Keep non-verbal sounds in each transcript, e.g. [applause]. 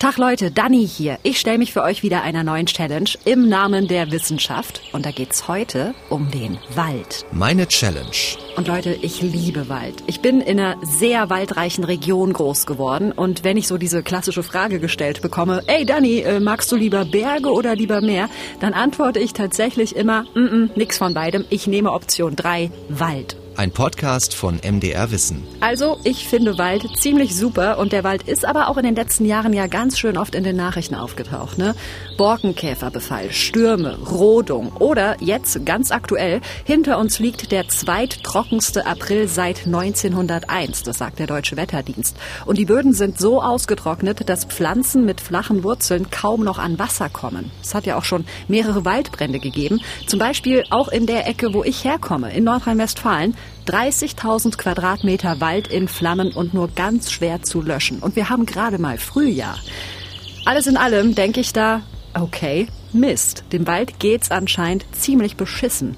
Tag Leute, Dani hier. Ich stelle mich für euch wieder einer neuen Challenge im Namen der Wissenschaft. Und da geht's heute um den Wald. Meine Challenge. Und Leute, ich liebe Wald. Ich bin in einer sehr waldreichen Region groß geworden. Und wenn ich so diese klassische Frage gestellt bekomme, ey Dani, äh, magst du lieber Berge oder lieber Meer? Dann antworte ich tatsächlich immer, mm -mm, nix von beidem. Ich nehme Option 3, Wald. Ein Podcast von MDR Wissen. Also, ich finde Wald ziemlich super und der Wald ist aber auch in den letzten Jahren ja ganz schön oft in den Nachrichten aufgetaucht. Ne? Borkenkäferbefall, Stürme, Rodung oder jetzt ganz aktuell, hinter uns liegt der zweittrockenste April seit 1901, das sagt der Deutsche Wetterdienst. Und die Böden sind so ausgetrocknet, dass Pflanzen mit flachen Wurzeln kaum noch an Wasser kommen. Es hat ja auch schon mehrere Waldbrände gegeben, zum Beispiel auch in der Ecke, wo ich herkomme, in Nordrhein-Westfalen. 30.000 Quadratmeter Wald in Flammen und nur ganz schwer zu löschen. Und wir haben gerade mal Frühjahr. Alles in allem denke ich da, okay, Mist. Dem Wald geht's anscheinend ziemlich beschissen.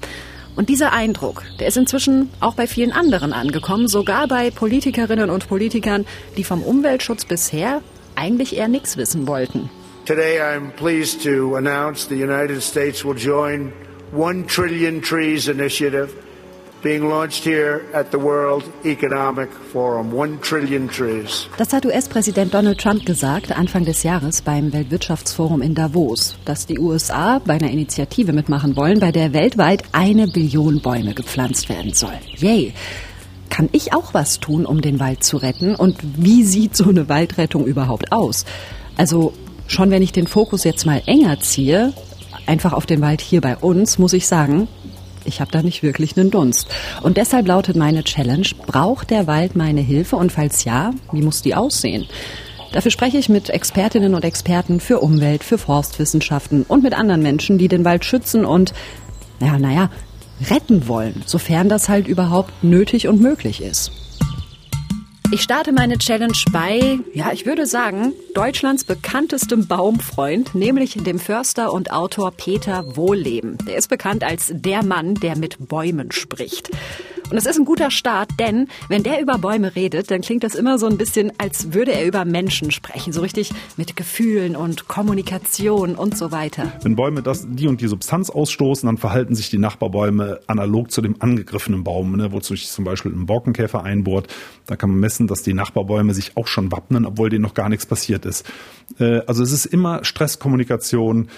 Und dieser Eindruck, der ist inzwischen auch bei vielen anderen angekommen, sogar bei Politikerinnen und Politikern, die vom Umweltschutz bisher eigentlich eher nichts wissen wollten. Today I'm pleased to announce the United States will join One Trillion Trees Initiative Das hat US-Präsident Donald Trump gesagt Anfang des Jahres beim Weltwirtschaftsforum in Davos, dass die USA bei einer Initiative mitmachen wollen, bei der weltweit eine Billion Bäume gepflanzt werden sollen. Yay! Kann ich auch was tun, um den Wald zu retten? Und wie sieht so eine Waldrettung überhaupt aus? Also schon wenn ich den Fokus jetzt mal enger ziehe, einfach auf den Wald hier bei uns, muss ich sagen, ich habe da nicht wirklich einen Dunst. Und deshalb lautet meine Challenge, braucht der Wald meine Hilfe und falls ja, wie muss die aussehen? Dafür spreche ich mit Expertinnen und Experten für Umwelt, für Forstwissenschaften und mit anderen Menschen, die den Wald schützen und, naja, naja, retten wollen, sofern das halt überhaupt nötig und möglich ist. Ich starte meine Challenge bei, ja, ich würde sagen, Deutschlands bekanntestem Baumfreund, nämlich dem Förster und Autor Peter Wohlleben. Der ist bekannt als der Mann, der mit Bäumen spricht. Und es ist ein guter Start, denn wenn der über Bäume redet, dann klingt das immer so ein bisschen, als würde er über Menschen sprechen. So richtig mit Gefühlen und Kommunikation und so weiter. Wenn Bäume das, die und die Substanz ausstoßen, dann verhalten sich die Nachbarbäume analog zu dem angegriffenen Baum, ne, wozu sich zum Beispiel ein Borkenkäfer einbohrt. Da kann man messen, dass die Nachbarbäume sich auch schon wappnen, obwohl denen noch gar nichts passiert ist. Äh, also es ist immer Stresskommunikation,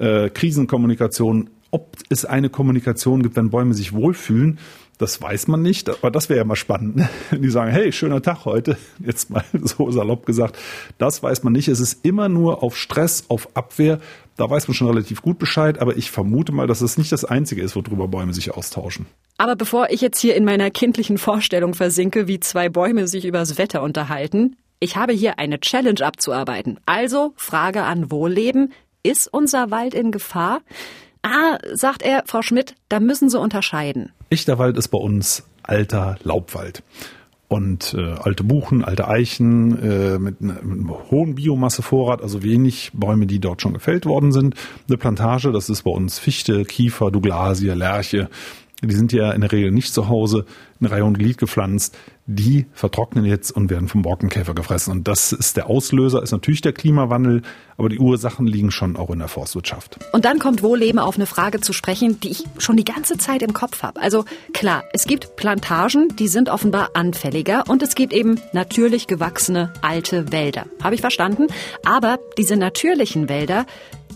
äh, Krisenkommunikation, ob es eine Kommunikation gibt, wenn Bäume sich wohlfühlen das weiß man nicht, aber das wäre ja mal spannend. Ne? Die sagen, hey, schöner Tag heute, [laughs] jetzt mal so salopp gesagt, das weiß man nicht. Es ist immer nur auf Stress, auf Abwehr. Da weiß man schon relativ gut Bescheid, aber ich vermute mal, dass es nicht das Einzige ist, worüber Bäume sich austauschen. Aber bevor ich jetzt hier in meiner kindlichen Vorstellung versinke, wie zwei Bäume sich übers Wetter unterhalten, ich habe hier eine Challenge abzuarbeiten. Also Frage an Wohlleben. Ist unser Wald in Gefahr? Ah, sagt er, Frau Schmidt, da müssen Sie unterscheiden. Echter Wald ist bei uns alter Laubwald. Und äh, alte Buchen, alte Eichen äh, mit, ne, mit einem hohen Biomassevorrat, also wenig Bäume, die dort schon gefällt worden sind. Eine Plantage, das ist bei uns Fichte, Kiefer, Douglasie, Lärche. Die sind ja in der Regel nicht zu Hause in Reihe und Glied gepflanzt die vertrocknen jetzt und werden vom Borkenkäfer gefressen. Und das ist der Auslöser, ist natürlich der Klimawandel, aber die Ursachen liegen schon auch in der Forstwirtschaft. Und dann kommt Wohlleben auf eine Frage zu sprechen, die ich schon die ganze Zeit im Kopf habe. Also klar, es gibt Plantagen, die sind offenbar anfälliger und es gibt eben natürlich gewachsene alte Wälder. Habe ich verstanden? Aber diese natürlichen Wälder,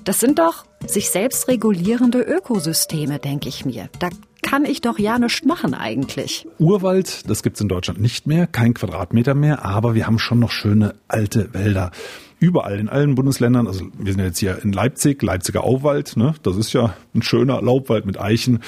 das sind doch sich selbst regulierende Ökosysteme, denke ich mir. Da kann ich doch ja nichts machen eigentlich. Urwald, das gibt's in Deutschland nicht mehr, kein Quadratmeter mehr, aber wir haben schon noch schöne alte Wälder. Überall, in allen Bundesländern, also wir sind jetzt hier in Leipzig, Leipziger Auwald, ne? das ist ja ein schöner Laubwald mit Eichen.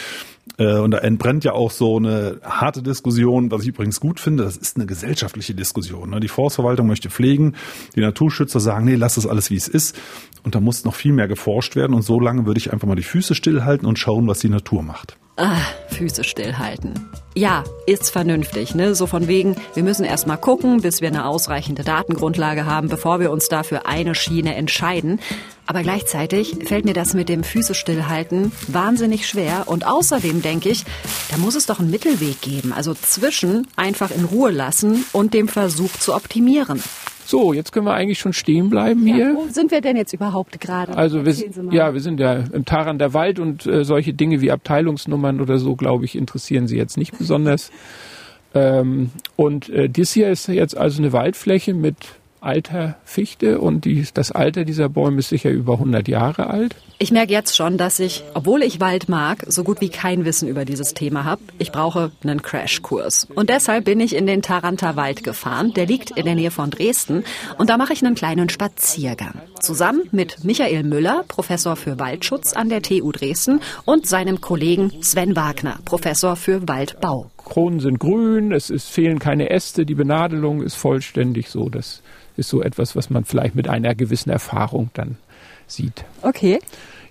Äh, und da entbrennt ja auch so eine harte Diskussion, was ich übrigens gut finde. Das ist eine gesellschaftliche Diskussion. Ne? Die Forstverwaltung möchte pflegen, die Naturschützer sagen, nee, lass das alles wie es ist. Und da muss noch viel mehr geforscht werden. Und so lange würde ich einfach mal die Füße stillhalten und schauen, was die Natur macht. Ah, Füße stillhalten. Ja, ist vernünftig, ne? So von wegen, wir müssen erst mal gucken, bis wir eine ausreichende Datengrundlage haben, bevor wir uns dafür eine Schiene entscheiden. Aber gleichzeitig fällt mir das mit dem Füße stillhalten wahnsinnig schwer. Und außerdem denke ich, da muss es doch einen Mittelweg geben. Also zwischen einfach in Ruhe lassen und dem Versuch zu optimieren. So, jetzt können wir eigentlich schon stehen bleiben hier. Ja, wo sind wir denn jetzt überhaupt gerade? Also wir, ja, wir sind ja im Taran der Wald und äh, solche Dinge wie Abteilungsnummern oder so, glaube ich, interessieren Sie jetzt nicht besonders. [laughs] Ähm, und äh, dies hier ist jetzt also eine Waldfläche mit alter Fichte und die, das Alter dieser Bäume ist sicher über 100 Jahre alt. Ich merke jetzt schon, dass ich, obwohl ich Wald mag, so gut wie kein Wissen über dieses Thema habe. Ich brauche einen Crashkurs. Und deshalb bin ich in den Taranter Wald gefahren. Der liegt in der Nähe von Dresden. Und da mache ich einen kleinen Spaziergang. Zusammen mit Michael Müller, Professor für Waldschutz an der TU Dresden und seinem Kollegen Sven Wagner, Professor für Waldbau. Kronen sind grün, es ist, fehlen keine Äste, die Benadelung ist vollständig so. Das ist so etwas, was man vielleicht mit einer gewissen Erfahrung dann sieht. Okay.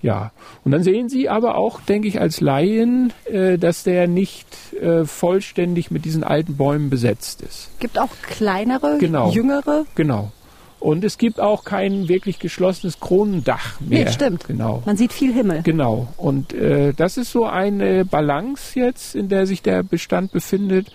Ja, und dann sehen Sie aber auch, denke ich, als Laien, äh, dass der nicht äh, vollständig mit diesen alten Bäumen besetzt ist. Gibt auch kleinere, genau. jüngere? Genau. Und es gibt auch kein wirklich geschlossenes Kronendach mehr. Nee, stimmt. Genau. Man sieht viel Himmel. Genau. Und äh, das ist so eine Balance jetzt, in der sich der Bestand befindet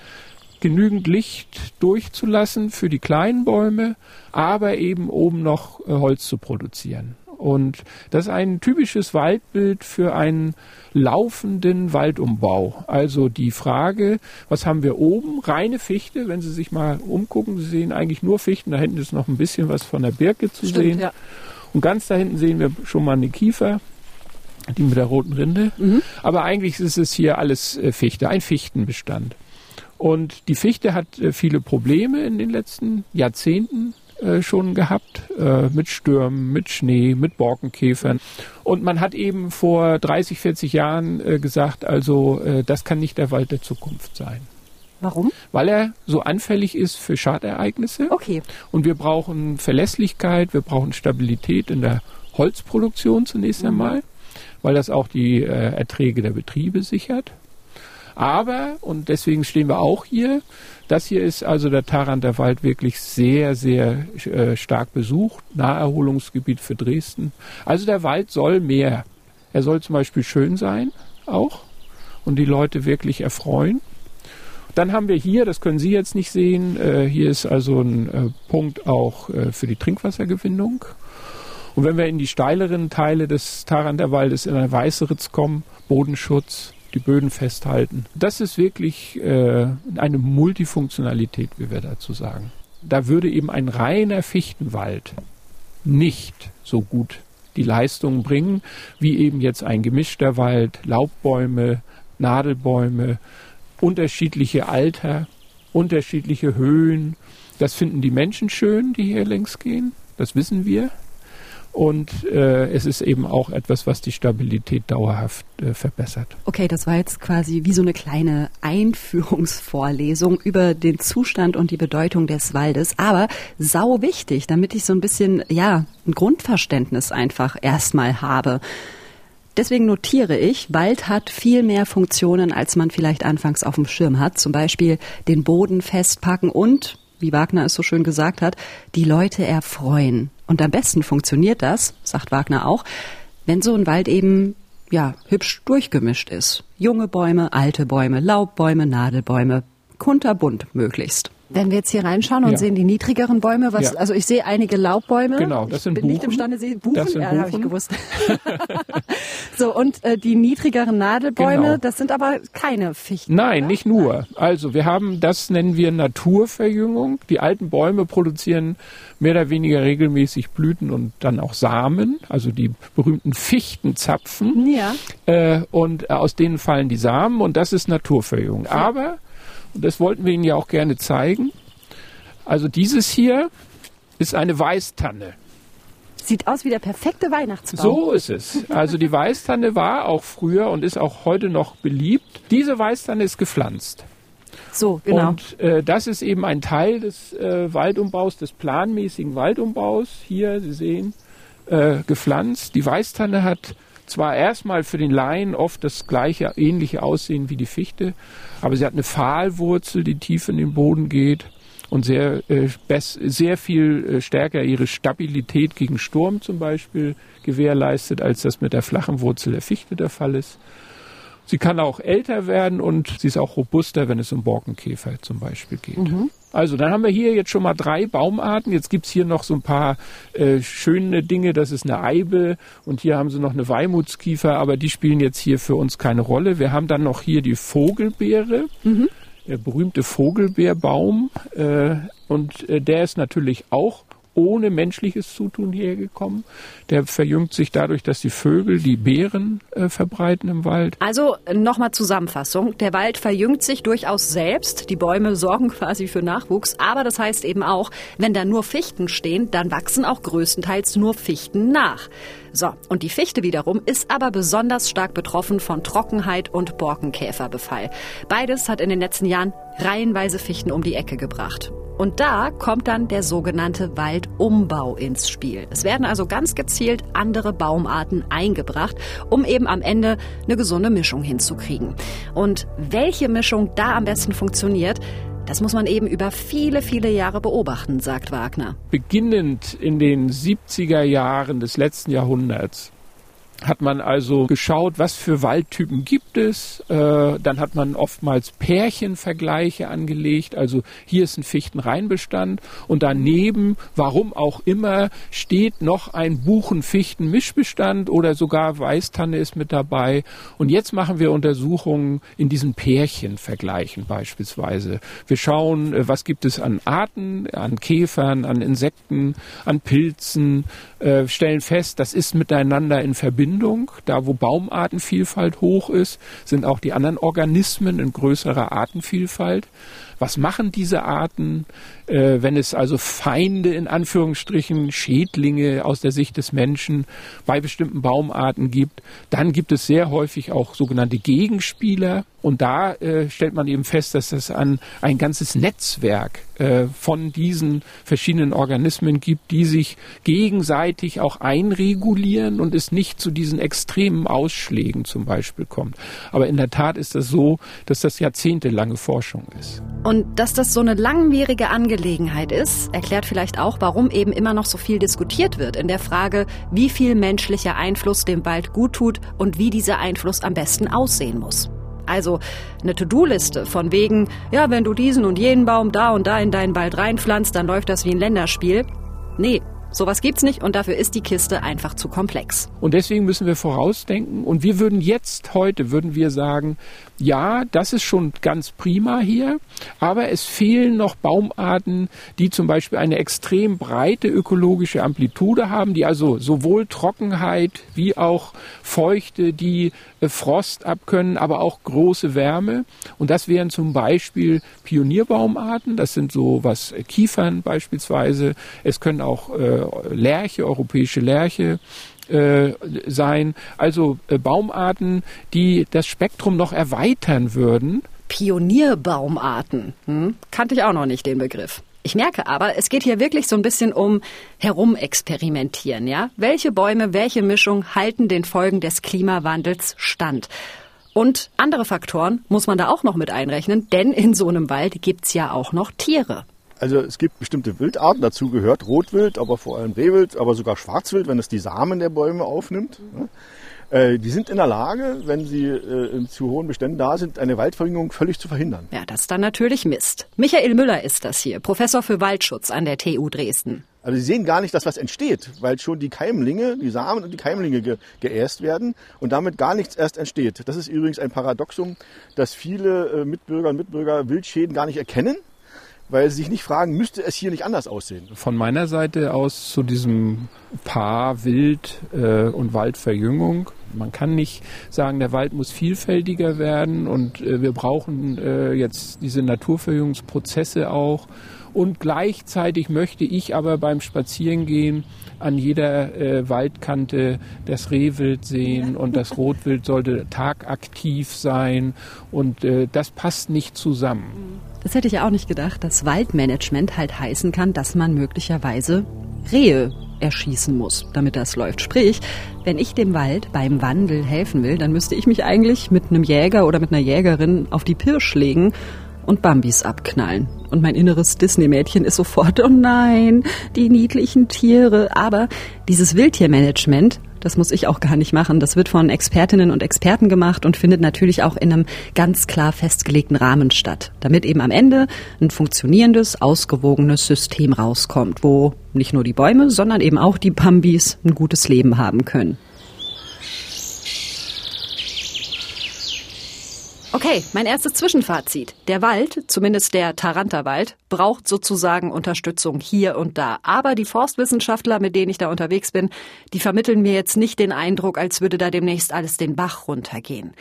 genügend Licht durchzulassen für die kleinen Bäume, aber eben oben noch äh, Holz zu produzieren. Und das ist ein typisches Waldbild für einen laufenden Waldumbau. Also die Frage, was haben wir oben? Reine Fichte, wenn Sie sich mal umgucken, Sie sehen eigentlich nur Fichten, da hinten ist noch ein bisschen was von der Birke zu Stimmt, sehen. Ja. Und ganz da hinten sehen wir schon mal eine Kiefer, die mit der roten Rinde. Mhm. Aber eigentlich ist es hier alles äh, Fichte, ein Fichtenbestand. Und die Fichte hat äh, viele Probleme in den letzten Jahrzehnten äh, schon gehabt, äh, mit Stürmen, mit Schnee, mit Borkenkäfern. Und man hat eben vor 30, 40 Jahren gesagt, also das kann nicht der Wald der Zukunft sein. Warum? Weil er so anfällig ist für Schadereignisse. Okay. Und wir brauchen Verlässlichkeit, wir brauchen Stabilität in der Holzproduktion zunächst Mhm. einmal, weil das auch die Erträge der Betriebe sichert. Aber, und deswegen stehen wir auch hier, das hier ist also der Taranter Wald wirklich sehr, sehr äh, stark besucht. Naherholungsgebiet für Dresden. Also der Wald soll mehr. Er soll zum Beispiel schön sein, auch. Und die Leute wirklich erfreuen. Dann haben wir hier, das können Sie jetzt nicht sehen, äh, hier ist also ein äh, Punkt auch äh, für die Trinkwassergewinnung. Und wenn wir in die steileren Teile des Taranter Waldes in ein Weißeritz kommen, Bodenschutz, die Böden festhalten. Das ist wirklich äh, eine Multifunktionalität, wie wir dazu sagen. Da würde eben ein reiner Fichtenwald nicht so gut die Leistungen bringen, wie eben jetzt ein gemischter Wald, Laubbäume, Nadelbäume, unterschiedliche Alter, unterschiedliche Höhen. Das finden die Menschen schön, die hier längs gehen. Das wissen wir. Und äh, es ist eben auch etwas, was die Stabilität dauerhaft äh, verbessert. Okay, das war jetzt quasi wie so eine kleine Einführungsvorlesung über den Zustand und die Bedeutung des Waldes. Aber sau wichtig, damit ich so ein bisschen, ja, ein Grundverständnis einfach erstmal habe. Deswegen notiere ich, Wald hat viel mehr Funktionen, als man vielleicht anfangs auf dem Schirm hat. Zum Beispiel den Boden festpacken und, wie Wagner es so schön gesagt hat, die Leute erfreuen. Und am besten funktioniert das, sagt Wagner auch, wenn so ein Wald eben ja hübsch durchgemischt ist. Junge Bäume, alte Bäume, Laubbäume, Nadelbäume, kunterbunt möglichst. Wenn wir jetzt hier reinschauen und Ja. sehen die niedrigeren Bäume, was, Ja. also ich sehe einige Laubbäume. Genau, das ich sind bin nicht Buchen. imstande, sie Buchen, Das sind ja, habe ich gewusst. [laughs] so und äh, die niedrigeren Nadelbäume, Genau. das sind aber keine Fichten. Nein, oder? nicht nur. Also wir haben, das nennen wir Naturverjüngung. Die alten Bäume produzieren mehr oder weniger regelmäßig Blüten und dann auch Samen, also die berühmten Fichtenzapfen. Ja. Äh, und äh, aus denen fallen die Samen und das ist Naturverjüngung. Aber, und das wollten wir Ihnen ja auch gerne zeigen, also dieses hier ist eine Weißtanne. Sieht aus wie der perfekte Weihnachtsbaum. So ist es. Also die Weißtanne war auch früher und ist auch heute noch beliebt. Diese Weißtanne ist gepflanzt. So, genau. Und äh, das ist eben ein Teil des äh, Waldumbaus, des planmäßigen Waldumbaus. Hier, Sie sehen, äh, gepflanzt. Die Weißtanne hat zwar erstmal für den Laien oft das gleiche, ähnliche Aussehen wie die Fichte, aber sie hat eine Pfahlwurzel, die tief in den Boden geht und sehr, äh, sehr viel äh, stärker ihre Stabilität gegen Sturm zum Beispiel gewährleistet, als das mit der flachen Wurzel der Fichte der Fall ist. Sie kann auch älter werden und sie ist auch robuster, wenn es um Borkenkäfer zum Beispiel geht. Mhm. Also dann haben wir hier jetzt schon mal drei Baumarten. Jetzt gibt's hier noch so ein paar äh, schöne Dinge. Das ist eine Eibe und hier haben sie noch eine Weimutskiefer, aber die spielen jetzt hier für uns keine Rolle. Wir haben dann noch hier die Vogelbeere. Mhm. Der berühmte Vogelbeerbaum. Äh, und äh, der ist natürlich auch ohne menschliches Zutun hierher gekommen. Der verjüngt sich dadurch, dass die Vögel die Beeren äh, verbreiten im Wald. Also nochmal Zusammenfassung. Der Wald verjüngt sich durchaus selbst. Die Bäume sorgen [laughs] quasi für Nachwuchs. Aber das heißt eben auch, wenn da nur Fichten stehen, dann wachsen auch größtenteils nur Fichten nach. So, und die Fichte wiederum ist aber besonders stark betroffen von Trockenheit und Borkenkäferbefall. Beides hat in den letzten Jahren reihenweise Fichten um die Ecke gebracht. Und da kommt dann der sogenannte Waldumbau ins Spiel. Es werden also ganz gezielt andere Baumarten eingebracht, um eben am Ende eine gesunde Mischung hinzukriegen. Und welche Mischung da am besten funktioniert, das muss man eben über viele, viele Jahre beobachten, sagt Wagner. Beginnend in den 70er Jahren des letzten Jahrhunderts hat man also geschaut, was für Waldtypen gibt es. Äh, dann hat man oftmals Pärchenvergleiche angelegt. Also hier ist ein Fichtenreinbestand und daneben, warum auch immer, steht noch ein Buchen-Fichten-Mischbestand oder sogar Weißtanne ist mit dabei. Und jetzt machen wir Untersuchungen in diesen Pärchenvergleichen beispielsweise. Wir schauen, äh, was gibt es an Arten, an Käfern, an Insekten, an Pilzen, äh, stellen fest, das ist miteinander in Verbindung. Da, wo Baumartenvielfalt hoch ist, sind auch die anderen Organismen in größerer Artenvielfalt. Was machen diese Arten, äh, wenn es also Feinde in Anführungsstrichen, Schädlinge aus der Sicht des Menschen bei bestimmten Baumarten gibt? Dann gibt es sehr häufig auch sogenannte Gegenspieler. Und da äh, stellt man eben fest, dass es an ein ganzes Netzwerk äh, von diesen verschiedenen Organismen gibt, die sich gegenseitig auch einregulieren und es nicht zu diesen extremen Ausschlägen zum Beispiel kommt. Aber in der Tat ist das so, dass das jahrzehntelange Forschung ist. Und dass das so eine langwierige Angelegenheit ist, erklärt vielleicht auch, warum eben immer noch so viel diskutiert wird in der Frage, wie viel menschlicher Einfluss dem Wald gut tut und wie dieser Einfluss am besten aussehen muss. Also eine To-Do-Liste von wegen, ja, wenn du diesen und jenen Baum da und da in deinen Wald reinpflanzt, dann läuft das wie ein Länderspiel. Nee, Sowas gibt's nicht und dafür ist die Kiste einfach zu komplex. Und deswegen müssen wir vorausdenken und wir würden jetzt heute würden wir sagen, ja, das ist schon ganz prima hier, aber es fehlen noch Baumarten, die zum Beispiel eine extrem breite ökologische Amplitude haben, die also sowohl Trockenheit wie auch Feuchte, die äh, Frost abkönnen, aber auch große Wärme. Und das wären zum Beispiel Pionierbaumarten, das sind so was äh, Kiefern beispielsweise. Es können auch äh, Lärche, europäische Lärche äh, sein. Also äh, Baumarten, die das Spektrum noch erweitern würden. Pionierbaumarten. Hm? Kannte ich auch noch nicht den Begriff. Ich merke aber, es geht hier wirklich so ein bisschen um herumexperimentieren, ja? Welche Bäume, welche Mischung halten den Folgen des Klimawandels stand? Und andere Faktoren muss man da auch noch mit einrechnen, denn in so einem Wald gibt's ja auch noch Tiere. Also es gibt bestimmte Wildarten, dazu gehört Rotwild, aber vor allem Rehwild, aber sogar Schwarzwild, wenn es die Samen der Bäume aufnimmt. Mhm. Äh, die sind in der Lage, wenn sie äh, in zu hohen Beständen da sind, eine Waldverringerung völlig zu verhindern. Ja, das ist dann natürlich Mist. Michael Müller ist das hier, Professor für Waldschutz an der TU Dresden. Also Sie sehen gar nicht, dass was entsteht, weil schon die Keimlinge, die Samen und die Keimlinge ge geäst werden und damit gar nichts erst entsteht. Das ist übrigens ein Paradoxum, dass viele äh, Mitbürger und Mitbürger Wildschäden gar nicht erkennen weil sie sich nicht fragen, müsste es hier nicht anders aussehen? Von meiner Seite aus zu diesem Paar Wild- äh, und Waldverjüngung. Man kann nicht sagen, der Wald muss vielfältiger werden und äh, wir brauchen äh, jetzt diese Naturverjüngungsprozesse auch. Und gleichzeitig möchte ich aber beim Spazierengehen an jeder äh, Waldkante das Rehwild sehen und das Rotwild sollte tagaktiv sein und äh, das passt nicht zusammen. Das hätte ich ja auch nicht gedacht, dass Waldmanagement halt heißen kann, dass man möglicherweise Rehe erschießen muss, damit das läuft. Sprich, wenn ich dem Wald beim Wandel helfen will, dann müsste ich mich eigentlich mit einem Jäger oder mit einer Jägerin auf die Pirsch legen und Bambis abknallen. Und mein inneres Disney-Mädchen ist sofort, oh nein, die niedlichen Tiere. Aber dieses Wildtiermanagement, Das muss ich auch gar nicht machen. Das wird von Expertinnen und Experten gemacht und findet natürlich auch in einem ganz klar festgelegten Rahmen statt, damit eben am Ende ein funktionierendes, ausgewogenes System rauskommt, wo nicht nur die Bäume, sondern eben auch die Bambis ein gutes Leben haben können. Okay, mein erstes Zwischenfazit. Der Wald, zumindest der Taranterwald, braucht sozusagen Unterstützung hier und da. Aber die Forstwissenschaftler, mit denen ich da unterwegs bin, die vermitteln mir jetzt nicht den Eindruck, als würde da demnächst alles den Bach runtergehen.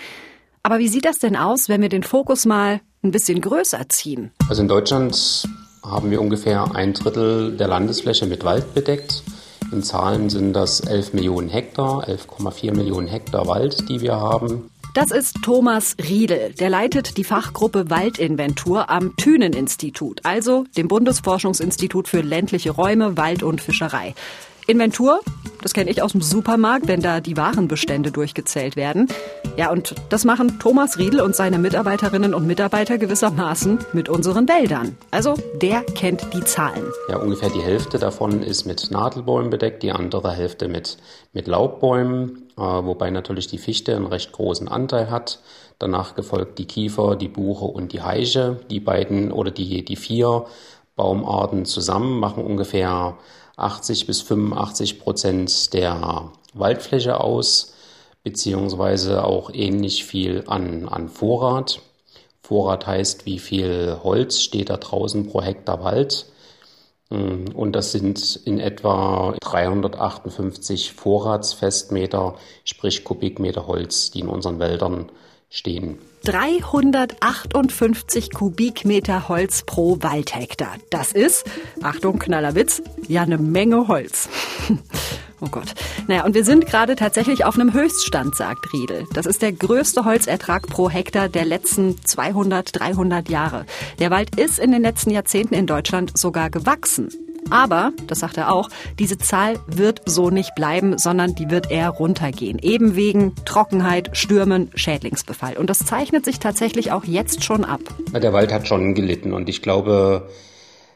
Aber wie sieht das denn aus, wenn wir den Fokus mal ein bisschen größer ziehen? Also in Deutschland haben wir ungefähr ein Drittel der Landesfläche mit Wald bedeckt. In Zahlen sind das 11 Millionen Hektar, 11,4 Millionen Hektar Wald, die wir haben. Das ist Thomas Riedel. Der leitet die Fachgruppe Waldinventur am Thünen-Institut, also dem Bundesforschungsinstitut für ländliche Räume, Wald und Fischerei. Inventur, das kenne ich aus dem Supermarkt, wenn da die Warenbestände durchgezählt werden. Ja, und das machen Thomas Riedel und seine Mitarbeiterinnen und Mitarbeiter gewissermaßen mit unseren Wäldern. Also der kennt die Zahlen. Ja, ungefähr die Hälfte davon ist mit Nadelbäumen bedeckt, die andere Hälfte mit, mit Laubbäumen, äh, wobei natürlich die Fichte einen recht großen Anteil hat. Danach gefolgt die Kiefer, die Buche und die Eiche. Die beiden oder die, die vier Baumarten zusammen machen ungefähr 80 bis 85 Prozent der Waldfläche aus, beziehungsweise auch ähnlich viel an, an Vorrat. Vorrat heißt, wie viel Holz steht da draußen pro Hektar Wald. Mm, und das sind in etwa 358 Vorratsfestmeter, sprich Kubikmeter Holz, die in unseren Wäldern stehen. 358 Kubikmeter Holz pro Waldhektar. Das ist, Achtung, Knallerwitz, ja eine Menge Holz. [laughs] Oh Gott. Naja, und wir sind gerade tatsächlich auf einem Höchststand, sagt Riedel. Das ist der größte Holzertrag pro Hektar der letzten 200, 300 Jahre. Der Wald ist in den letzten Jahrzehnten in Deutschland sogar gewachsen. Aber, das sagt er auch, diese Zahl wird so nicht bleiben, sondern die wird eher runtergehen. Eben wegen Trockenheit, Stürmen, Schädlingsbefall. Und das zeichnet sich tatsächlich auch jetzt schon ab. Der Wald hat schon gelitten und ich glaube,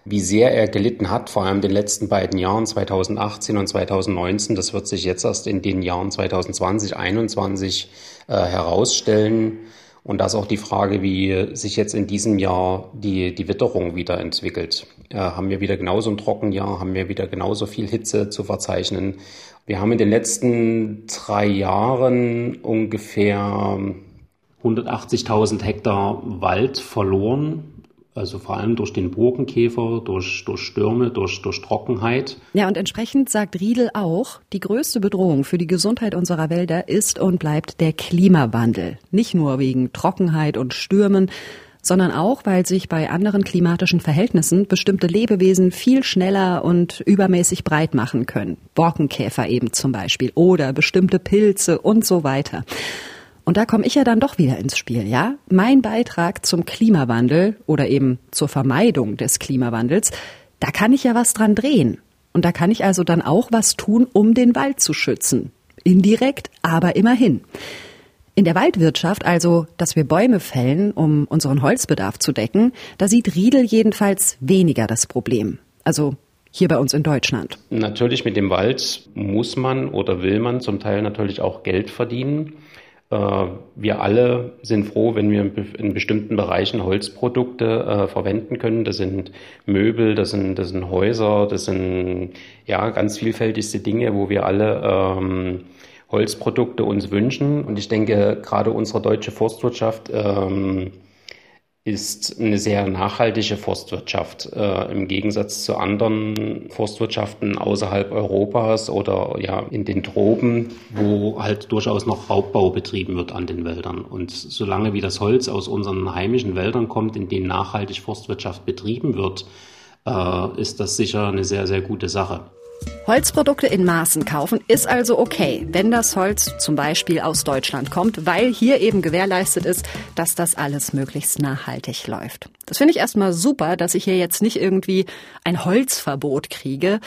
wie sehr er gelitten hat, vor allem in den letzten beiden Jahren 2018 und 2019, das wird sich jetzt erst in den Jahren 2020, 2021 äh, herausstellen. Und das ist auch die Frage, wie sich jetzt in diesem Jahr die, die Witterung wieder entwickelt. Äh, haben wir wieder genauso ein Trockenjahr? Haben wir wieder genauso viel Hitze zu verzeichnen? Wir haben in den letzten drei Jahren ungefähr 180.000 Hektar Wald verloren also vor allem durch den Burgenkäfer, durch, durch Stürme, durch, durch Trockenheit. Ja, und entsprechend sagt Riedel auch, die größte Bedrohung für die Gesundheit unserer Wälder ist und bleibt der Klimawandel. Nicht nur wegen Trockenheit und Stürmen, sondern auch, weil sich bei anderen klimatischen Verhältnissen bestimmte Lebewesen viel schneller und übermäßig breit machen können. Borkenkäfer eben zum Beispiel oder bestimmte Pilze und so weiter. Und da komme ich ja dann doch wieder ins Spiel, ja? Mein Beitrag zum Klimawandel oder eben zur Vermeidung des Klimawandels, da kann ich ja was dran drehen. Und da kann ich also dann auch was tun, um den Wald zu schützen. Indirekt, aber immerhin. In der Waldwirtschaft, also, dass wir Bäume fällen, um unseren Holzbedarf zu decken, da sieht Riedel jedenfalls weniger das Problem. Also hier bei uns in Deutschland. Natürlich mit dem Wald muss man oder will man zum Teil natürlich auch Geld verdienen. Äh, wir alle sind froh, wenn wir in bestimmten Bereichen Holzprodukte äh, verwenden können. Das sind Möbel, das sind, das sind Häuser, das sind ja ganz vielfältigste Dinge, wo wir alle ähm, Holzprodukte uns wünschen. Und ich denke, gerade unsere deutsche Forstwirtschaft ähm, ist eine sehr nachhaltige Forstwirtschaft äh, im Gegensatz zu anderen Forstwirtschaften außerhalb Europas oder ja in den Tropen, wo halt durchaus noch Raubbau betrieben wird an den Wäldern. Und solange wie das Holz aus unseren heimischen Wäldern kommt, in denen nachhaltig Forstwirtschaft betrieben wird, äh, ist das sicher eine sehr, sehr gute Sache. Holzprodukte in Maßen kaufen ist also okay, wenn das Holz zum Beispiel aus Deutschland kommt, weil hier eben gewährleistet ist, dass das alles möglichst nachhaltig läuft. Das finde ich erstmal super, dass ich hier jetzt nicht irgendwie ein Holzverbot kriege.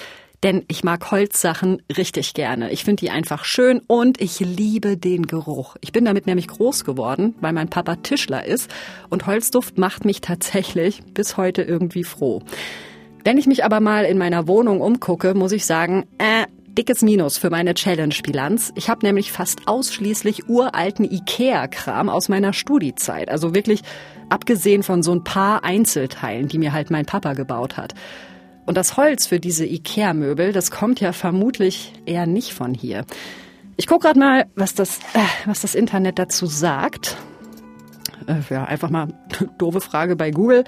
Denn ich mag Holzsachen richtig gerne. Ich finde die einfach schön und ich liebe den Geruch. Ich bin damit nämlich groß geworden, weil mein Papa Tischler ist und Holzduft macht mich tatsächlich bis heute irgendwie froh. Wenn ich mich aber mal in meiner Wohnung umgucke, muss ich sagen, äh, dickes Minus für meine Challenge-Bilanz. Ich habe nämlich fast ausschließlich uralten Ikea-Kram aus meiner Studiezeit. Also wirklich abgesehen von so ein paar Einzelteilen, die mir halt mein Papa gebaut hat. Und das Holz für diese Ikea-Möbel, das kommt ja vermutlich eher nicht von hier. Ich gucke gerade mal, was das, äh, was das Internet dazu sagt. Äh, ja, einfach mal [laughs] doofe Frage bei Google.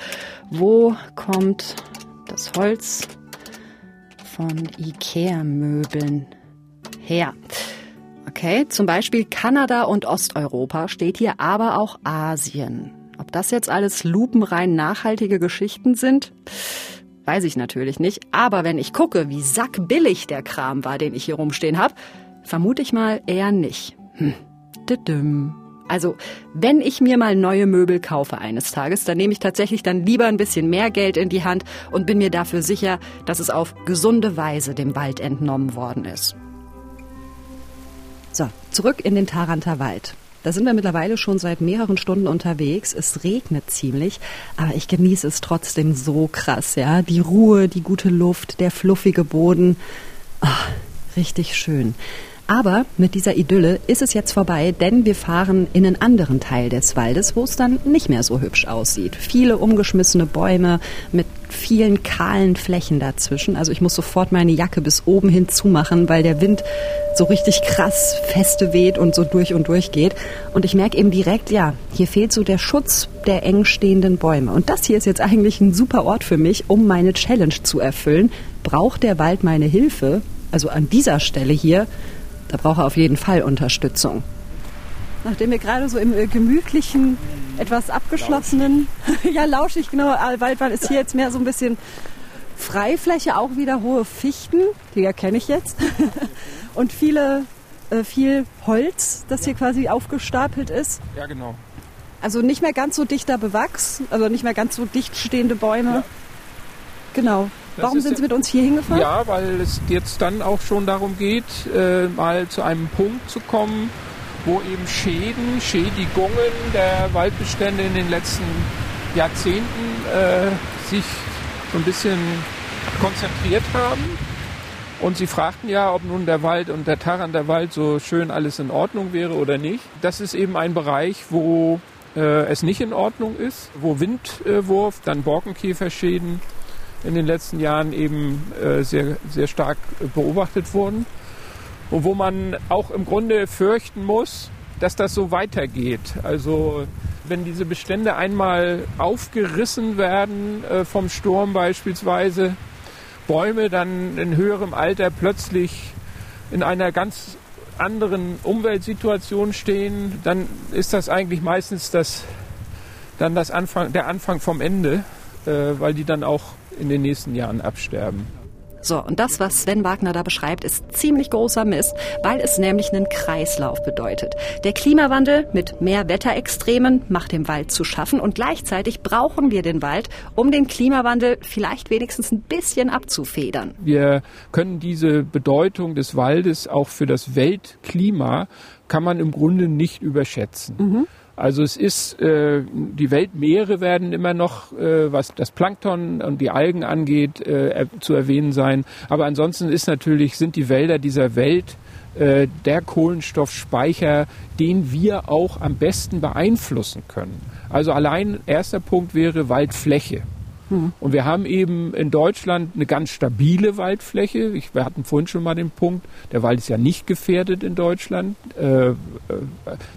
Wo kommt das Holz von Ikea-Möbeln her? Okay, zum Beispiel Kanada und Osteuropa steht hier, aber auch Asien. Ob das jetzt alles lupenrein nachhaltige Geschichten sind, weiß ich natürlich nicht. Aber wenn ich gucke, wie sackbillig der Kram war, den ich hier rumstehen habe, vermute ich mal eher nicht. Hm. Also, wenn ich mir mal neue Möbel kaufe eines Tages, dann nehme ich tatsächlich dann lieber ein bisschen mehr Geld in die Hand und bin mir dafür sicher, dass es auf gesunde Weise dem Wald entnommen worden ist. So, zurück in den Taranter Wald. Da sind wir mittlerweile schon seit mehreren Stunden unterwegs. Es regnet ziemlich, aber ich genieße es trotzdem so krass, ja. Die Ruhe, die gute Luft, der fluffige Boden. Ach, richtig schön. Aber mit dieser Idylle ist es jetzt vorbei, denn wir fahren in einen anderen Teil des Waldes, wo es dann nicht mehr so hübsch aussieht. Viele umgeschmissene Bäume mit vielen kahlen Flächen dazwischen. Also ich muss sofort meine Jacke bis oben hin zumachen, weil der Wind so richtig krass feste weht und so durch und durch geht. Und ich merke eben direkt, ja, hier fehlt so der Schutz der eng stehenden Bäume. Und das hier ist jetzt eigentlich ein super Ort für mich, um meine Challenge zu erfüllen. Braucht der Wald meine Hilfe? Also an dieser Stelle hier da braucht er auf jeden Fall Unterstützung. Nachdem wir gerade so im äh, gemütlichen, etwas abgeschlossenen, [laughs] ja lauschig, genau, Waldbahn ist hier jetzt mehr so ein bisschen Freifläche, auch wieder hohe Fichten, die erkenne ich jetzt. [laughs] Und viele, äh, viel Holz, das hier quasi aufgestapelt ist. Ja, genau. Also nicht mehr ganz so dichter Bewachs, also nicht mehr ganz so dicht stehende Bäume. Ja. Genau. Warum sind Sie mit uns hier hingefahren? Ja, weil es jetzt dann auch schon darum geht, äh, mal zu einem Punkt zu kommen, wo eben Schäden, Schädigungen der Waldbestände in den letzten Jahrzehnten äh, sich so ein bisschen konzentriert haben. Und Sie fragten ja, ob nun der Wald und der Taran der Wald so schön alles in Ordnung wäre oder nicht. Das ist eben ein Bereich, wo äh, es nicht in Ordnung ist, wo Windwurf, dann Borkenkäferschäden in den letzten Jahren eben äh, sehr, sehr stark beobachtet wurden. Und wo man auch im Grunde fürchten muss, dass das so weitergeht. Also wenn diese Bestände einmal aufgerissen werden äh, vom Sturm beispielsweise, Bäume dann in höherem Alter plötzlich in einer ganz anderen Umweltsituation stehen, dann ist das eigentlich meistens das, dann das Anfang, der Anfang vom Ende, weil die dann auch in den nächsten Jahren absterben. So, und das, was Sven Wagner da beschreibt, ist ziemlich großer Mist, weil es nämlich einen Kreislauf bedeutet. Der Klimawandel mit mehr Wetterextremen macht dem Wald zu schaffen und gleichzeitig brauchen wir den Wald, um den Klimawandel vielleicht wenigstens ein bisschen abzufedern. Wir können diese Bedeutung des Waldes auch für das Weltklima kann man im Grunde nicht überschätzen. Mhm. Also es ist, äh, die Weltmeere werden immer noch, äh, was das Plankton und die Algen angeht, äh, zu erwähnen sein. Aber ansonsten ist natürlich, sind die Wälder dieser Welt äh, der Kohlenstoffspeicher, den wir auch am besten beeinflussen können. Also allein erster Punkt wäre Waldfläche. Und wir haben eben in Deutschland eine ganz stabile Waldfläche. Ich, wir hatten vorhin schon mal den Punkt, der Wald ist ja nicht gefährdet in Deutschland. Äh, äh,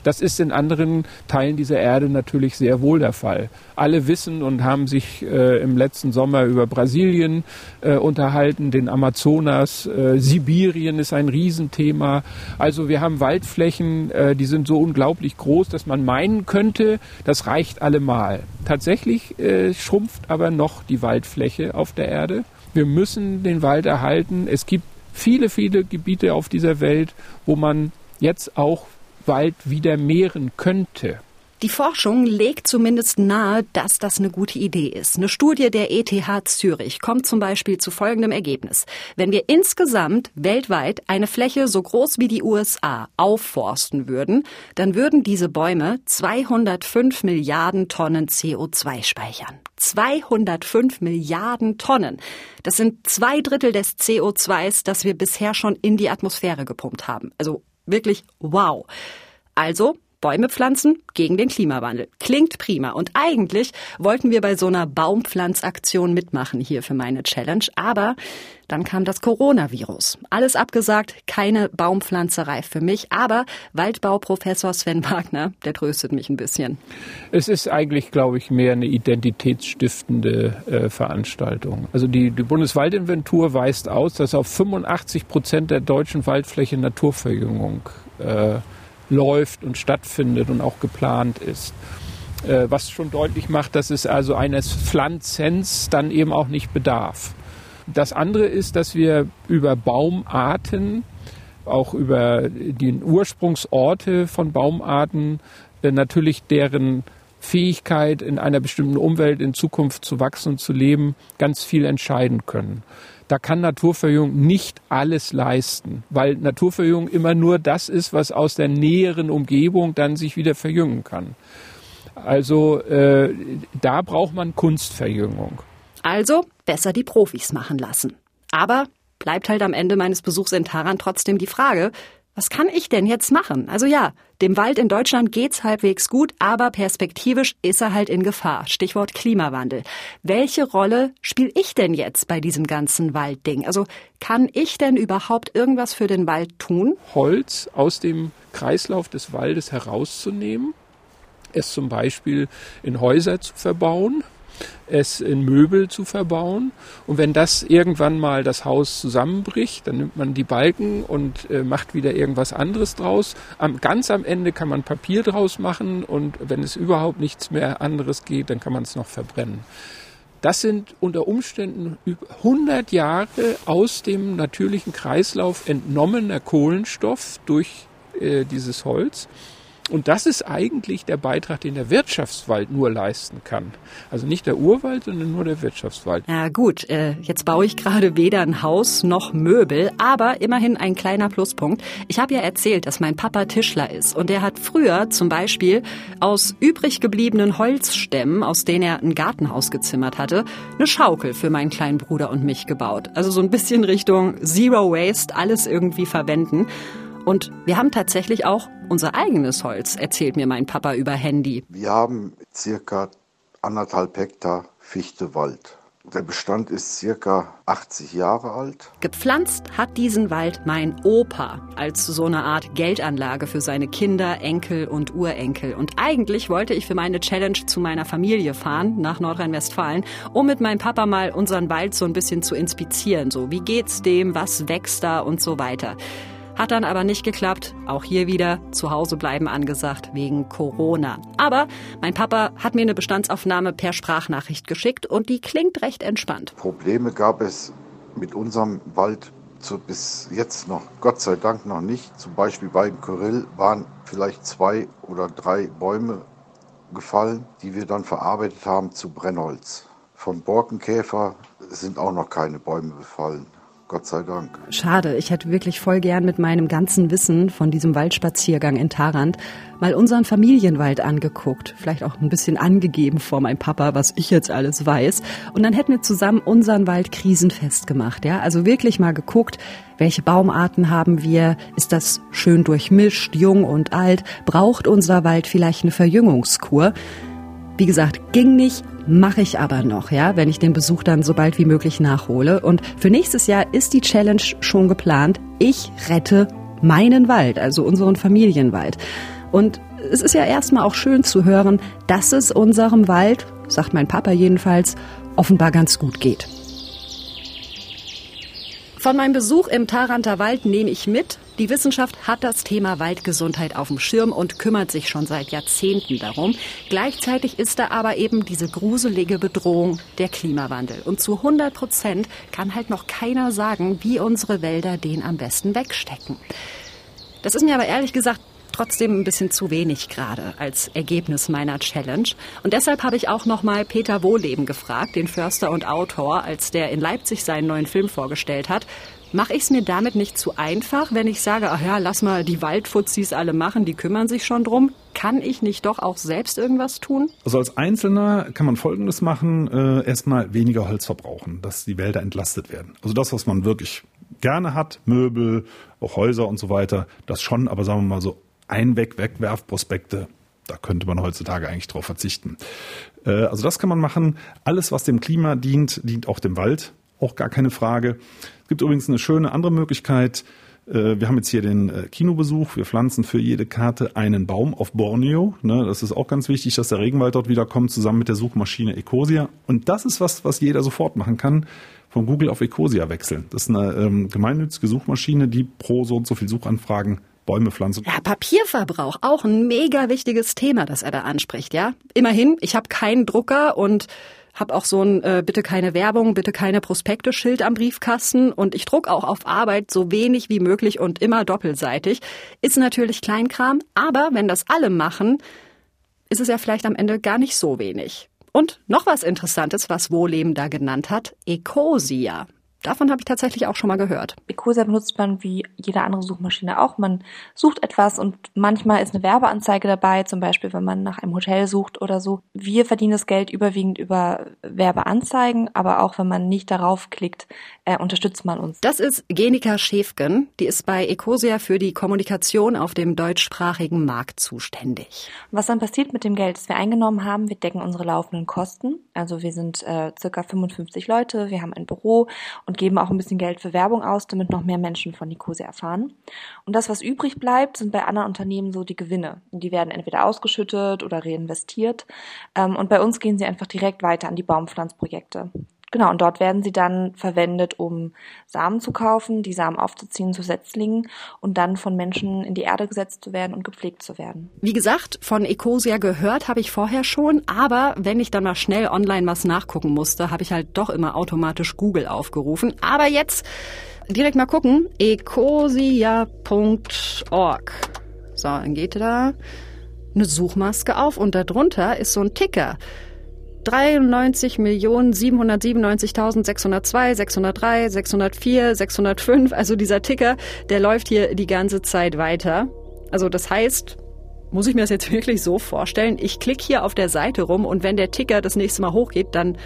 das ist in anderen Teilen dieser Erde natürlich sehr wohl der Fall. Alle wissen und haben sich äh, im letzten Sommer über Brasilien unterhalten, den Amazonas, Sibirien ist ein Riesenthema. Also wir haben Waldflächen, die sind so unglaublich groß, dass man meinen könnte, das reicht allemal. Tatsächlich schrumpft aber noch noch die Waldfläche auf der Erde. Wir müssen den Wald erhalten. Es gibt viele, viele Gebiete auf dieser Welt, wo man jetzt auch Wald wieder mehren könnte. Die Forschung legt zumindest nahe, dass das eine gute Idee ist. Eine Studie der ETH Zürich kommt zum Beispiel zu folgendem Ergebnis. Wenn wir insgesamt weltweit eine Fläche so groß wie die USA aufforsten würden, dann würden diese Bäume 205 Milliarden Tonnen CO2 speichern. 205 Milliarden Tonnen. Das sind zwei Drittel des CO2s, das wir bisher schon in die Atmosphäre gepumpt haben. Also wirklich wow. Also Bäume pflanzen gegen den Klimawandel. Klingt prima. Und eigentlich wollten wir bei so einer Baumpflanzaktion mitmachen hier für meine Challenge. Aber dann kam das Coronavirus. Alles abgesagt, keine Baumpflanzerei für mich. Aber Waldbauprofessor Sven Wagner, der tröstet mich ein bisschen. Es ist eigentlich, glaube ich, mehr eine identitätsstiftende äh, Veranstaltung. Also die, die Bundeswaldinventur weist aus, dass auf 85 Prozent der deutschen Waldfläche Naturverjüngung äh, läuft und stattfindet und auch geplant ist. Äh, was schon deutlich macht, dass es also eines Pflanzens dann eben auch nicht bedarf. Das andere ist, dass wir über Baumarten, auch über die Ursprungsorte von Baumarten, äh, natürlich deren Fähigkeit, in einer bestimmten Umwelt in Zukunft zu wachsen und zu leben, ganz viel entscheiden können da kann Naturverjüngung nicht alles leisten, weil Naturverjüngung immer nur das ist, was aus der näheren Umgebung dann sich wieder verjüngen kann. Also äh, da braucht man Kunstverjüngung. Also besser die Profis machen lassen. Aber bleibt halt am Ende meines Besuchs in Taran trotzdem die Frage, was kann ich denn jetzt machen? Also ja, dem Wald in Deutschland geht's halbwegs gut, aber perspektivisch ist er halt in Gefahr. Stichwort Klimawandel. Welche Rolle spiele ich denn jetzt bei diesem ganzen Waldding? Also kann ich denn überhaupt irgendwas für den Wald tun? Holz aus dem Kreislauf des Waldes herauszunehmen, es zum Beispiel in Häuser zu verbauen, es in Möbel zu verbauen. Und wenn das irgendwann mal das Haus zusammenbricht, dann nimmt man die Balken und äh, macht wieder irgendwas anderes draus. Am, ganz am Ende kann man Papier draus machen und wenn es überhaupt nichts mehr anderes geht, dann kann man es noch verbrennen. Das sind unter Umständen 100 Jahre aus dem natürlichen Kreislauf entnommener Kohlenstoff durch äh, dieses Holz. Und das ist eigentlich der Beitrag, den der Wirtschaftswald nur leisten kann. Also nicht der Urwald, sondern nur der Wirtschaftswald. Ja gut, äh, jetzt baue ich gerade weder ein Haus noch Möbel, aber immerhin ein kleiner Pluspunkt. Ich habe ja erzählt, dass mein Papa Tischler ist und er hat früher zum Beispiel aus übrig gebliebenen Holzstämmen, aus denen er ein Gartenhaus gezimmert hatte, eine Schaukel für meinen kleinen Bruder und mich gebaut. Also so ein bisschen Richtung Zero Waste, alles irgendwie verwenden. Und wir haben tatsächlich auch unser eigenes Holz, erzählt mir mein Papa über Handy. Wir haben circa anderthalb Hektar Fichtewald. Der Bestand ist circa 80 Jahre alt. Gepflanzt hat diesen Wald mein Opa als so eine Art Geldanlage für seine Kinder, Enkel und Urenkel. Und eigentlich wollte ich für meine Challenge zu meiner Familie fahren, nach Nordrhein-Westfalen, um mit meinem Papa mal unseren Wald so ein bisschen zu inspizieren. So, wie geht's dem, was wächst da und so weiter. Hat dann aber nicht geklappt. Auch hier wieder zu Hause bleiben angesagt wegen Corona. Aber mein Papa hat mir eine Bestandsaufnahme per Sprachnachricht geschickt und die klingt recht entspannt. Probleme gab es mit unserem Wald zu, bis jetzt noch, Gott sei Dank noch nicht. Zum Beispiel bei Kyrill waren vielleicht zwei oder drei Bäume gefallen, die wir dann verarbeitet haben zu Brennholz. Von Borkenkäfer sind auch noch keine Bäume befallen. Gott sei Dank. Schade, ich hätte wirklich voll gern mit meinem ganzen Wissen von diesem Waldspaziergang in Tarant mal unseren Familienwald angeguckt. Vielleicht auch ein bisschen angegeben vor meinem Papa, was ich jetzt alles weiß. Und dann hätten wir zusammen unseren Wald krisenfest gemacht. Ja? Also wirklich mal geguckt, welche Baumarten haben wir? Ist das schön durchmischt, jung und alt? Braucht unser Wald vielleicht eine Verjüngungskur? Wie gesagt, ging nicht, mache ich aber noch, ja, wenn ich den Besuch dann so bald wie möglich nachhole. Und für nächstes Jahr ist die Challenge schon geplant. Ich rette meinen Wald, also unseren Familienwald. Und es ist ja erstmal auch schön zu hören, dass es unserem Wald, sagt mein Papa jedenfalls, offenbar ganz gut geht. Von meinem Besuch im Taranter Wald nehme ich mit, die Wissenschaft hat das Thema Waldgesundheit auf dem Schirm und kümmert sich schon seit Jahrzehnten darum. Gleichzeitig ist da aber eben diese gruselige Bedrohung der Klimawandel. Und zu 100 Prozent kann halt noch keiner sagen, wie unsere Wälder den am besten wegstecken. Das ist mir aber ehrlich gesagt trotzdem ein bisschen zu wenig gerade als Ergebnis meiner Challenge. Und deshalb habe ich auch nochmal Peter Wohleben gefragt, den Förster und Autor, als der in Leipzig seinen neuen Film vorgestellt hat. Mache ich es mir damit nicht zu einfach, wenn ich sage, ach ja, lass mal die Waldfuzis alle machen, die kümmern sich schon drum? Kann ich nicht doch auch selbst irgendwas tun? Also als Einzelner kann man Folgendes machen, äh, erstmal weniger Holz verbrauchen, dass die Wälder entlastet werden. Also das, was man wirklich gerne hat, Möbel, auch Häuser und so weiter, das schon, aber sagen wir mal so Einweg, Wegwerfprospekte, da könnte man heutzutage eigentlich drauf verzichten. Äh, also das kann man machen. Alles, was dem Klima dient, dient auch dem Wald auch gar keine Frage. Es gibt übrigens eine schöne andere Möglichkeit. Äh, wir haben jetzt hier den äh, Kinobesuch. Wir pflanzen für jede Karte einen Baum auf Borneo. Ne, das ist auch ganz wichtig, dass der Regenwald dort wieder kommt, zusammen mit der Suchmaschine Ecosia. Und das ist was, was jeder sofort machen kann. Von Google auf Ecosia wechseln. Das ist eine ähm, gemeinnützige Suchmaschine, die pro so und so viel Suchanfragen Bäume pflanzen. Ja, Papierverbrauch, auch ein mega wichtiges Thema, das er da anspricht, ja. Immerhin, ich habe keinen Drucker und habe auch so ein äh, bitte keine Werbung, bitte keine Prospekte Schild am Briefkasten und ich druck auch auf Arbeit so wenig wie möglich und immer doppelseitig. Ist natürlich Kleinkram, aber wenn das alle machen, ist es ja vielleicht am Ende gar nicht so wenig. Und noch was Interessantes, was Wohleben da genannt hat, Ecosia. Davon habe ich tatsächlich auch schon mal gehört. Ecosia benutzt man wie jede andere Suchmaschine auch. Man sucht etwas und manchmal ist eine Werbeanzeige dabei, zum Beispiel wenn man nach einem Hotel sucht oder so. Wir verdienen das Geld überwiegend über Werbeanzeigen, aber auch wenn man nicht darauf klickt, äh, unterstützt man uns. Das ist Genika Schäfgen. Die ist bei Ecosia für die Kommunikation auf dem deutschsprachigen Markt zuständig. Was dann passiert mit dem Geld, das wir eingenommen haben, wir decken unsere laufenden Kosten. Also wir sind äh, circa 55 Leute, wir haben ein Büro und und geben auch ein bisschen Geld für Werbung aus, damit noch mehr Menschen von Nikose erfahren. Und das, was übrig bleibt, sind bei anderen Unternehmen so die Gewinne. Die werden entweder ausgeschüttet oder reinvestiert. Ähm, und bei uns gehen sie einfach direkt weiter an die Baumpflanzprojekte. Genau, und dort werden sie dann verwendet, um Samen zu kaufen, die Samen aufzuziehen zu Setzlingen und dann von Menschen in die Erde gesetzt zu werden und gepflegt zu werden. Wie gesagt, von Ecosia gehört habe ich vorher schon, aber wenn ich dann mal schnell online was nachgucken musste, habe ich halt doch immer automatisch Google aufgerufen. Aber jetzt direkt mal gucken, ecosia.org. So, dann geht da eine Suchmaske auf und darunter ist so ein Ticker. 93.797.602, 603, 604, 605. Also dieser Ticker, der läuft hier die ganze Zeit weiter. Also das heißt, muss ich mir das jetzt wirklich so vorstellen? Ich klicke hier auf der Seite rum und wenn der Ticker das nächste Mal hochgeht, dann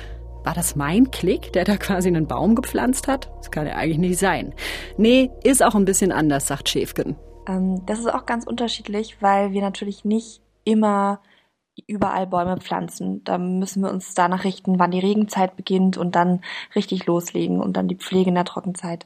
war das mein Klick, der da quasi einen Baum gepflanzt hat? Das kann ja eigentlich nicht sein. Nee, ist auch ein bisschen anders, sagt Schäfgen. Ähm, das ist auch ganz unterschiedlich, weil wir natürlich nicht immer überall Bäume pflanzen. Da müssen wir uns danach richten, wann die Regenzeit beginnt und dann richtig loslegen und dann die Pflege in der Trockenzeit.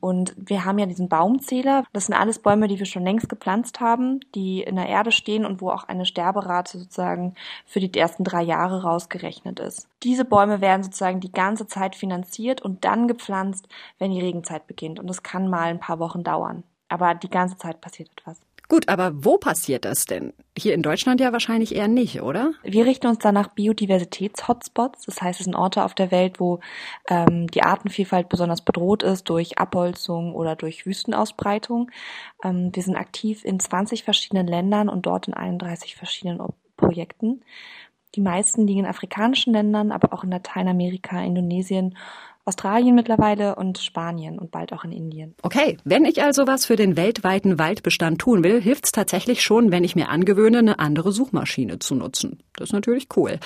Und wir haben ja diesen Baumzähler. Das sind alles Bäume, die wir schon längst gepflanzt haben, die in der Erde stehen und wo auch eine Sterberate sozusagen für die ersten drei Jahre rausgerechnet ist. Diese Bäume werden sozusagen die ganze Zeit finanziert und dann gepflanzt, wenn die Regenzeit beginnt. Und das kann mal ein paar Wochen dauern. Aber die ganze Zeit passiert etwas. Gut, aber wo passiert das denn? Hier in Deutschland ja wahrscheinlich eher nicht, oder? Wir richten uns da nach Biodiversitäts-Hotspots. Das heißt, es sind Orte auf der Welt, wo ähm, die Artenvielfalt besonders bedroht ist durch Abholzung oder durch Wüstenausbreitung. Ähm, wir sind aktiv in 20 verschiedenen Ländern und dort in 31 verschiedenen Projekten. Die meisten liegen in afrikanischen Ländern, aber auch in Lateinamerika, Indonesien Australien mittlerweile und Spanien und bald auch in Indien. Okay, wenn ich also was für den weltweiten Waldbestand tun will, hilft es tatsächlich schon, wenn ich mir angewöhne, eine andere Suchmaschine zu nutzen. Das ist natürlich cool.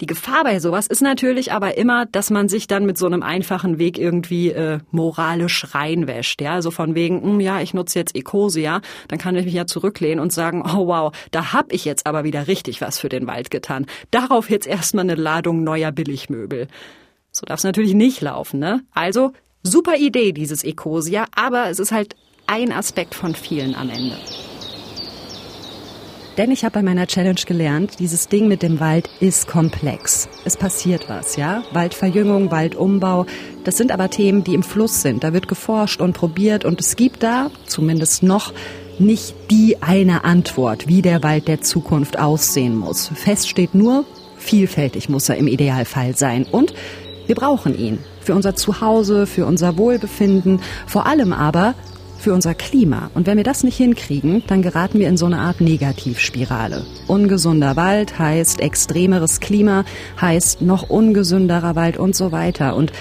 Die Gefahr bei sowas ist natürlich aber immer, dass man sich dann mit so einem einfachen Weg irgendwie äh, moralisch reinwäscht. Ja, also von wegen, mh, hm, ja, ich nutze jetzt Ecosia, dann kann ich mich ja zurücklehnen und sagen, oh wow, da hab ich jetzt aber wieder richtig was für den Wald getan. Darauf jetzt erstmal eine Ladung neuer Billigmöbel. So darf es natürlich nicht laufen, ne? Also, super Idee, dieses Ecosia, aber es ist halt ein Aspekt von vielen am Ende. Denn ich habe bei meiner Challenge gelernt, dieses Ding mit dem Wald ist komplex. Es passiert was, ja? Waldverjüngung, Waldumbau, das sind aber Themen, die im Fluss sind. Da wird geforscht und probiert und es gibt da, zumindest noch, nicht die eine Antwort, wie der Wald der Zukunft aussehen muss. Fest steht nur, vielfältig muss er im Idealfall sein und wir brauchen ihn. Für unser Zuhause, für unser Wohlbefinden, vor allem aber für unser Klima. Und wenn wir das nicht hinkriegen, dann geraten wir in so eine Art Negativspirale. Ungesunder Wald heißt extremeres Klima, heißt noch ungesünderer Wald und so weiter. Und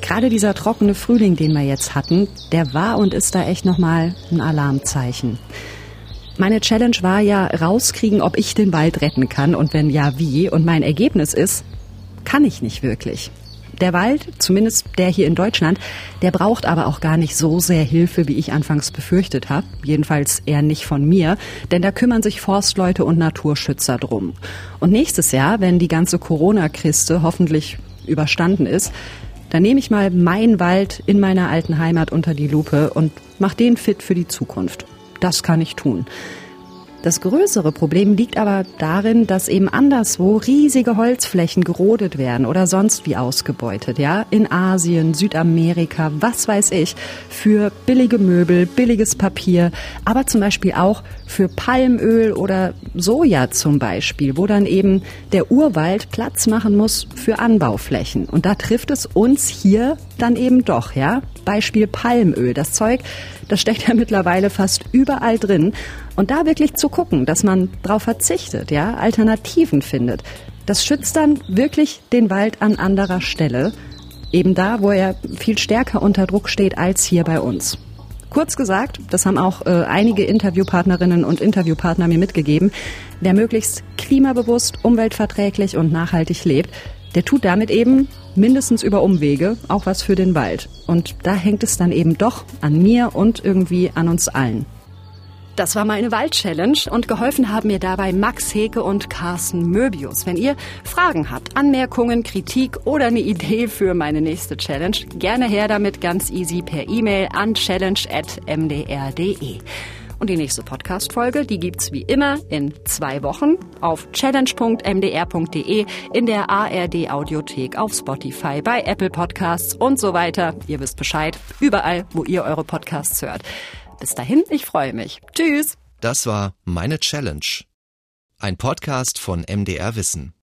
gerade dieser trockene Frühling, den wir jetzt hatten, der war und ist da echt nochmal ein Alarmzeichen. Meine Challenge war ja rauskriegen, ob ich den Wald retten kann und wenn ja, wie. Und mein Ergebnis ist, kann ich nicht wirklich. Der Wald, zumindest der hier in Deutschland, der braucht aber auch gar nicht so sehr Hilfe, wie ich anfangs befürchtet habe. Jedenfalls eher nicht von mir, denn da kümmern sich Forstleute und Naturschützer drum. Und nächstes Jahr, wenn die ganze Corona-Kiste hoffentlich überstanden ist, dann nehme ich mal meinen Wald in meiner alten Heimat unter die Lupe und mache den fit für die Zukunft. Das kann ich tun. Das größere Problem liegt aber darin, dass eben anderswo riesige Holzflächen gerodet werden oder sonst wie ausgebeutet, ja? In Asien, Südamerika, was weiß ich, für billige Möbel, billiges Papier, aber zum Beispiel auch für Palmöl oder Soja zum Beispiel, wo dann eben der Urwald Platz machen muss für Anbauflächen. Und da trifft es uns hier dann eben doch, ja? Beispiel Palmöl. Das Zeug, das steckt ja mittlerweile fast überall drin. Und da wirklich zu gucken, dass man darauf verzichtet, ja, Alternativen findet. Das schützt dann wirklich den Wald an anderer Stelle. Eben da, wo er viel stärker unter Druck steht als hier bei uns. Kurz gesagt, das haben auch äh, einige Interviewpartnerinnen und Interviewpartner mir mitgegeben, wer möglichst klimabewusst, umweltverträglich und nachhaltig lebt, der tut damit eben mindestens über Umwege auch was für den Wald. Und da hängt es dann eben doch an mir und irgendwie an uns allen. Das war meine Wald-Challenge und geholfen haben mir dabei Max Heke und Carsten Möbius. Wenn ihr Fragen habt, Anmerkungen, Kritik oder eine Idee für meine nächste Challenge, gerne her damit ganz easy per E-Mail an challenge.mdr.de. Und die nächste Podcast-Folge, die gibt's wie immer in zwei Wochen auf challenge.mdr.de, in der ARD Audiothek, auf Spotify, bei Apple Podcasts und so weiter. Ihr wisst Bescheid, überall, wo ihr eure Podcasts hört. Bis dahin, ich freue mich. Tschüss. Das war Meine Challenge. Ein Podcast von MDR Wissen.